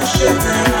touch your mouth.